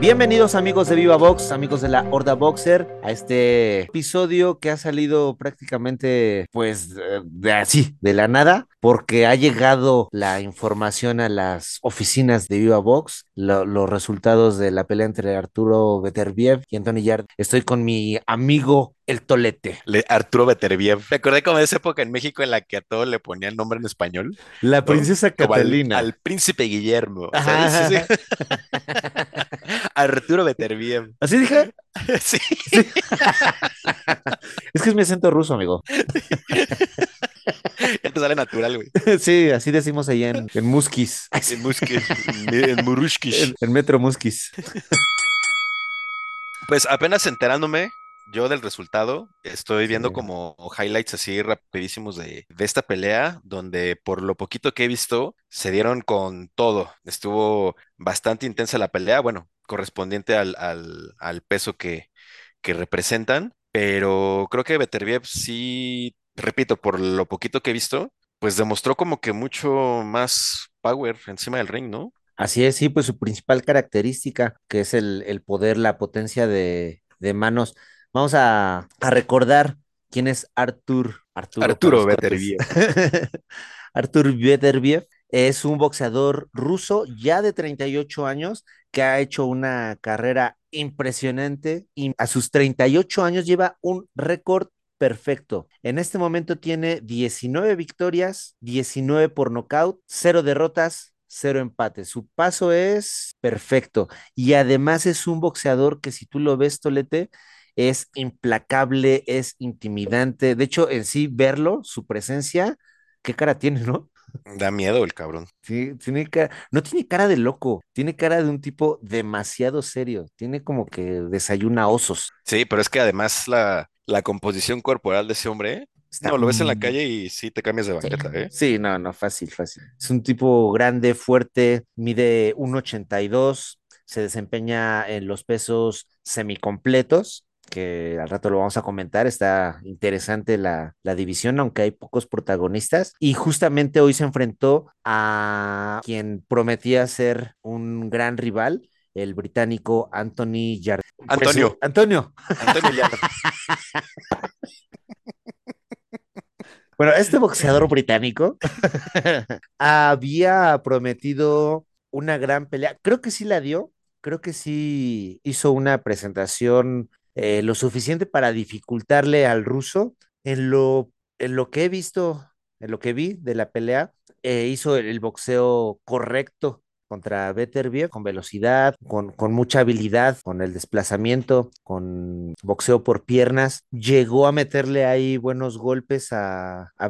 Bienvenidos amigos de Viva Box, amigos de la Horda Boxer, a este episodio que ha salido prácticamente pues de así, de la nada, porque ha llegado la información a las oficinas de Viva Box, lo- los resultados de la pelea entre Arturo Beterbiev y Anthony Yard. Estoy con mi amigo El Tolete, Le- Arturo Beterbiev. Me acordé como de esa época en México en la que a todo le ponían nombre en español. la princesa Catalina. Al, príncipe Guillermo. Ajá. ¿sabes? Sí, sí. Arturo Beterbiev. ¿Así dije? Sí. Es que es mi acento ruso, amigo. Ya te sale natural, güey. Sí, así decimos allá en, en Muskis, En Muskis, en Murushkish. en, en Metro Muskis. Pues apenas enterándome yo del resultado, estoy viendo Sí. como highlights así rapidísimos de, de esta pelea, donde por lo poquito que he visto, se dieron con todo. Estuvo bastante intensa la pelea, bueno, correspondiente al, al, al peso que, que representan, pero creo que Beterbiev sí, repito, por lo poquito que he visto, pues demostró como que mucho más power encima del ring, ¿no? Así es, sí, pues su principal característica, que es el, el poder, la potencia de, de manos. Vamos a, a recordar quién es Artur. Arturo, Arturo. Beterbiev. Artur Beterbiev es un boxeador ruso ya de 38 años que ha hecho una carrera impresionante y a sus 38 años lleva un récord perfecto. En este momento tiene 19 victorias, 19 por nocaut, 0 derrotas, 0 empates. Su paso es perfecto y además es un boxeador que si tú lo ves, Tolete, es implacable, es intimidante. De hecho, en sí verlo, su presencia, qué cara tiene, ¿no? Da miedo el cabrón. Sí, tiene cara, no tiene cara de loco, tiene cara de un tipo demasiado serio, tiene como que desayuna osos. Sí, pero es que además la, la composición corporal de ese hombre, Está no, lo ves en la calle y sí te cambias de banqueta, ¿eh? Sí, no, no, fácil, fácil. Es un tipo grande, fuerte, mide 1.82, se desempeña en los pesos semicompletos, que al rato lo vamos a comentar. Está interesante la, la división, aunque hay pocos protagonistas. Y justamente hoy se enfrentó a quien prometía ser un gran rival, el británico Anthony Jardine. Antonio. Antonio. Antonio Llano. Bueno, este boxeador británico había prometido una gran pelea. Creo que sí la dio. Creo que sí hizo una presentación eh, lo suficiente para dificultarle al ruso. En lo, en lo que he visto, en lo que vi de la pelea, eh, hizo el, boxeo correcto contra Beterbiev, con velocidad, con, con mucha habilidad, con el desplazamiento, con boxeo por piernas. Llegó a meterle ahí buenos golpes a, a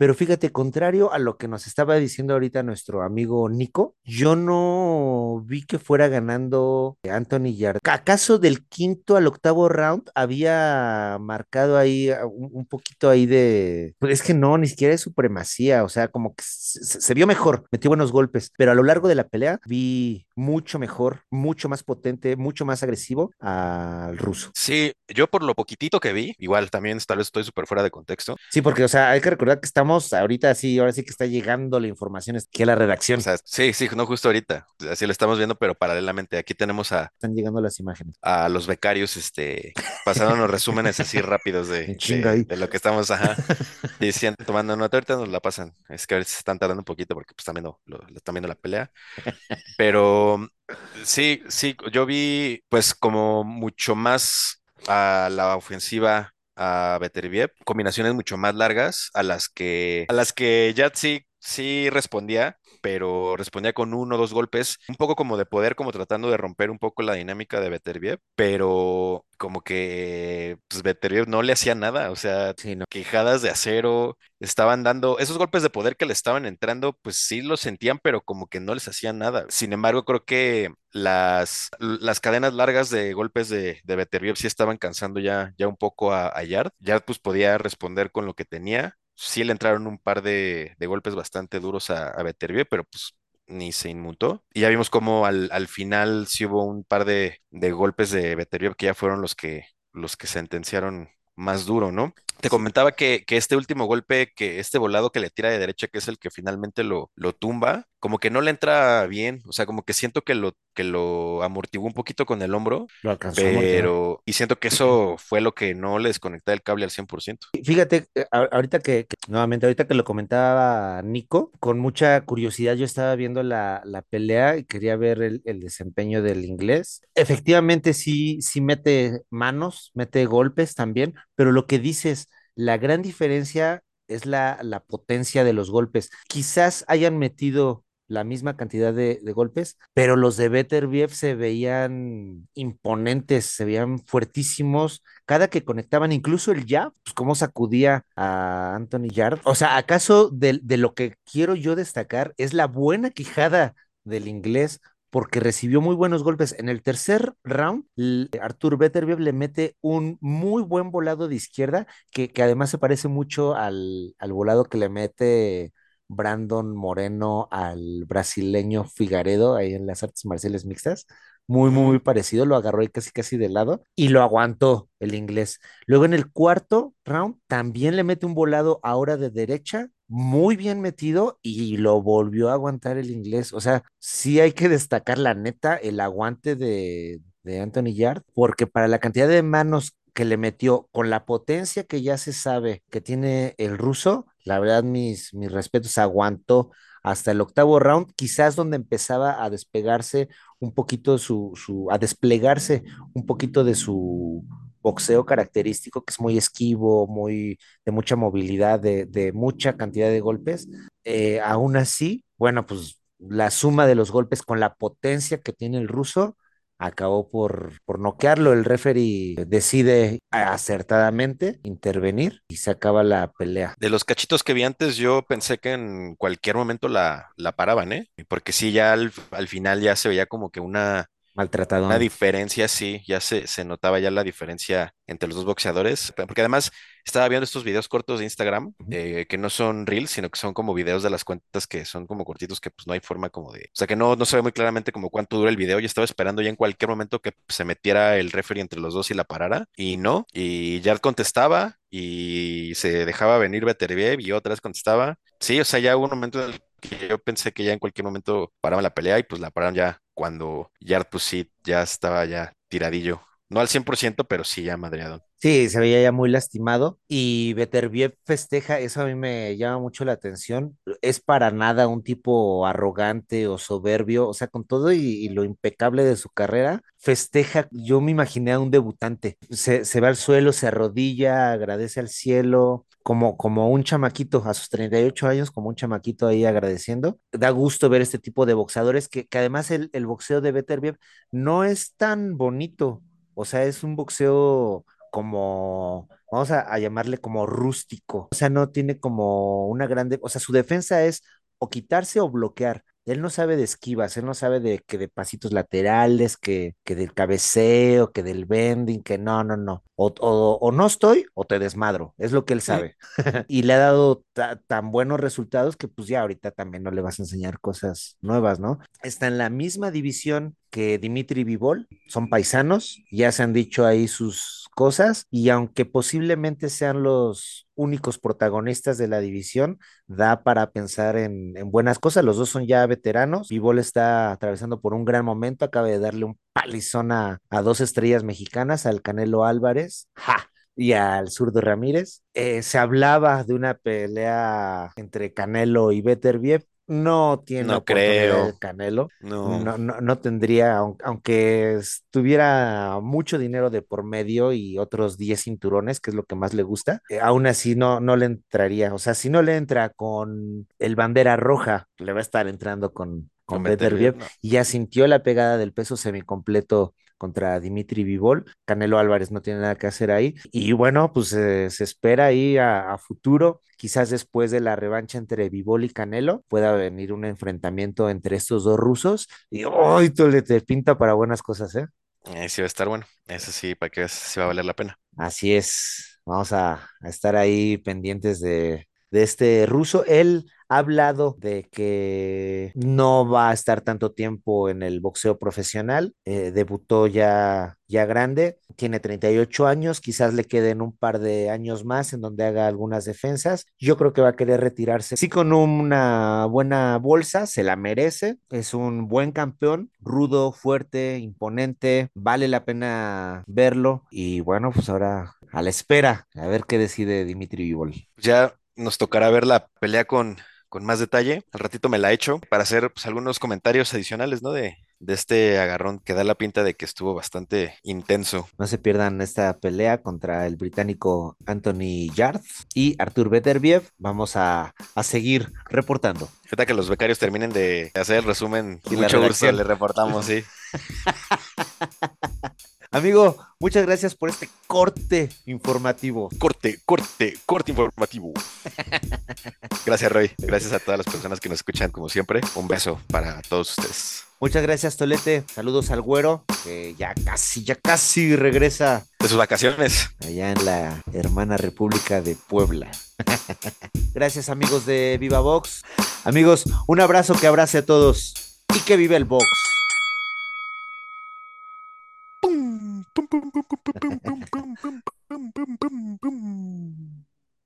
pero fíjate, contrario a lo que nos estaba diciendo ahorita nuestro amigo Nico, yo no vi que fuera ganando Anthony Yarde. ¿Acaso del quinto al octavo round había marcado ahí ah, un, poquito ahí de... Pues es que no, ni siquiera es supremacía, o sea, como que se, se- se vio mejor, metió buenos golpes, pero a lo largo de la pelea vi mucho mejor, mucho más potente, mucho más agresivo al ruso. Sí, yo por lo poquitito que vi, igual también tal vez estoy súper fuera de contexto. Sí, porque, o sea, hay que recordar que estamos ahorita sí, ahora sí que está llegando la información es que la redacción. O sea, sí, sí, no justo ahorita. Así lo estamos viendo, pero paralelamente aquí tenemos a, están llegando las imágenes. a los becarios, este, pasándonos resúmenes así rápidos de, de, lo que estamos, ajá, diciendo, tomando nota. Ahorita nos la pasan. Es que a veces se están tardando un poquito porque pues lo, lo están viendo la pelea. Pero sí, sí, yo vi pues como mucho más a la ofensiva a Beterbiev, combinaciones mucho más largas a las que a las que Yat sí, respondía, pero respondía con uno o dos golpes, un poco como de poder, como tratando de romper un poco la dinámica de Beterbiev, pero como que pues Beterbiev no le hacía nada, o sea, Sí, no. quejadas de acero, estaban dando esos golpes de poder que le estaban entrando, pues sí los sentían, pero como que no les hacían nada. Sin embargo, creo que las, las cadenas largas de golpes de, de Beterbiev sí estaban cansando ya, ya un poco a, a Yard. Yard pues podía responder con lo que tenía. Sí le entraron un par de, de golpes bastante duros a, a pero pues ni se inmutó. Y ya vimos como al, al final sí hubo un par de, de golpes de Beterbiev que ya fueron los que, los que sentenciaron más duro, ¿no? Te comentaba que, que este último golpe, que este volado que le tira de derecha, que es el que finalmente lo, lo tumba, como que no le entra bien, o sea, como que siento que lo, que lo amortiguó un poquito con el hombro, Lo alcanzó pero, y siento que eso fue lo que no le desconectaba el cable al 100%. Fíjate, eh, ahorita que, que- nuevamente, ahorita que lo comentaba Nico, con mucha curiosidad yo estaba viendo la, la pelea y quería ver el, el desempeño del inglés. Efectivamente, sí, sí mete manos, mete golpes también, pero lo que dices, la gran diferencia es la, la potencia de los golpes. Quizás hayan metido la misma cantidad de, golpes, pero los de Beterbiev se veían imponentes, se veían fuertísimos cada que conectaban, incluso el jab, pues cómo sacudía a Anthony Yard. O sea, ¿acaso de, de lo que quiero yo destacar es la buena quijada del inglés? Porque recibió muy buenos golpes. En el tercer round, Artur Beterbiev le mete un muy buen volado de izquierda, que, que además se parece mucho al, al volado que le mete Brandon Moreno al brasileño Figaredo ahí en las artes marciales mixtas. Muy, muy, muy parecido. Lo agarró ahí casi, casi de lado y lo aguantó el inglés. Luego en el cuarto round también le mete un volado ahora de derecha, muy bien metido y lo volvió a aguantar el inglés. O sea, sí hay que destacar la neta, el aguante de, de Anthony Yard, porque para la cantidad de manos que le metió con la potencia que ya se sabe que tiene el ruso, la verdad mis, mis respetos, aguantó hasta el octavo round, quizás donde empezaba a despegarse un poquito su, su, a desplegarse un poquito de su boxeo característico, que es muy esquivo, muy de mucha movilidad, de, mucha cantidad de golpes. Eh, aún así, bueno, pues la suma de los golpes con la potencia que tiene el ruso acabó por, por noquearlo. El referee decide acertadamente intervenir y se acaba la pelea. De los cachitos que vi antes, yo pensé que en cualquier momento la, la paraban, ¿eh? Porque sí, ya al, al final ya se veía como que una, una Maltratadón. diferencia, sí, ya se, se notaba ya la diferencia entre los dos boxeadores, porque además estaba viendo estos videos cortos de Instagram, eh, que no son reels, sino que son como videos de las cuentas que son como cortitos, que pues no hay forma como de, o sea, que no, no se ve muy claramente como cuánto dura el video, yo estaba esperando ya en cualquier momento que se metiera el referee entre los dos y la parara, y no, y Yard contestaba, y se dejaba venir Beterbiev, y otra vez contestaba, sí, o sea, ya hubo un momento en el que yo pensé que ya en cualquier momento paraban la pelea, y pues la pararon ya cuando Yard sí, ya estaba ya tiradillo. No al 100%, pero sí ya madreado. Sí, se veía ya muy lastimado y Beterbiev festeja, eso a mí me llama mucho la atención. Es para nada un tipo arrogante o soberbio, o sea, con todo y, lo impecable de su carrera, festeja, yo me imaginé a un debutante. Se, se va al suelo, se arrodilla, agradece al cielo, como, como un chamaquito a sus 38 años, como un chamaquito ahí agradeciendo. Da gusto ver este tipo de boxeadores que, que además el, el boxeo de Beterbiev no es tan bonito, o sea, es un boxeo como, vamos a, a llamarle como rústico. O sea, no tiene como una grande, o sea, su defensa es o quitarse o bloquear. Él no sabe de esquivas, él no sabe de que de pasitos laterales, que, que del cabeceo, que del bending, que no, no, no. O, o, o no estoy o te desmadro, es lo que él sabe. y le ha dado ta- tan buenos resultados que pues ya ahorita también no le vas a enseñar cosas nuevas, ¿no? Está en la misma división que Dimitri Vivol, son paisanos, ya se han dicho ahí sus cosas y aunque posiblemente sean los únicos protagonistas de la división, da para pensar en, en buenas cosas. Los dos son ya veteranos. Vivol está atravesando por un gran momento, acaba de darle un palizón a, a dos estrellas mexicanas, al Canelo Álvarez. Y al zurdo Ramírez. Eh, se hablaba de una pelea entre Canelo y Beterbiev. No tiene No oportunidad creo, el Canelo. no. No, no, no tendría, aun- aunque tuviera mucho dinero de por medio y otros 10 cinturones, que es lo que más le gusta, eh, aún así no, no le entraría. O sea, si no le entra con el bandera roja, le va a estar entrando con, Con Beterbiev, y ya sintió la pegada del peso semicompleto contra Dimitri Vivol. Canelo Álvarez no tiene nada que hacer ahí. Y bueno, pues eh, se espera ahí a, a futuro, quizás después de la revancha entre Vivol y Canelo, pueda venir un enfrentamiento entre estos dos rusos. Y hoy tú le te pinta para buenas cosas, ¿eh? Eh, sí va a estar bueno. Eso sí, para que veas si va a valer la pena. Así es. Vamos a, a estar ahí pendientes de, de este ruso. Él ha hablado de que no va a estar tanto tiempo en el boxeo profesional. Eh, debutó ya, ya grande, tiene 38 años, quizás le queden un par de años más en donde haga algunas defensas. Yo creo que va a querer retirarse. Sí, con una buena bolsa, se la merece. Es un buen campeón, rudo, fuerte, imponente. Vale la pena verlo. Y bueno, pues ahora a la espera, a ver qué decide Dimitri Vivol. Ya nos tocará ver la pelea con, con más detalle. Al ratito me la echo para hacer pues, algunos comentarios adicionales, ¿no? De, de este agarrón que da la pinta de que estuvo bastante intenso. No se pierdan esta pelea contra el británico Anthony Yarth y Artur Beterbiev. Vamos a, a seguir reportando. Ahorita que los becarios terminen de hacer el resumen, Y la mucho gusto le reportamos, sí. Amigo, muchas gracias por este corte informativo. Corte, corte, corte informativo. Gracias, Roy. Gracias a todas las personas que nos escuchan, como siempre. Un beso para todos ustedes. Muchas gracias, Tolete. Saludos al güero, que ya casi, ya casi regresa De sus vacaciones. allá en la hermana República de Puebla. Gracias, amigos de Viva Vox. Amigos, un abrazo que abrace a todos y que vive el box. boom, boom.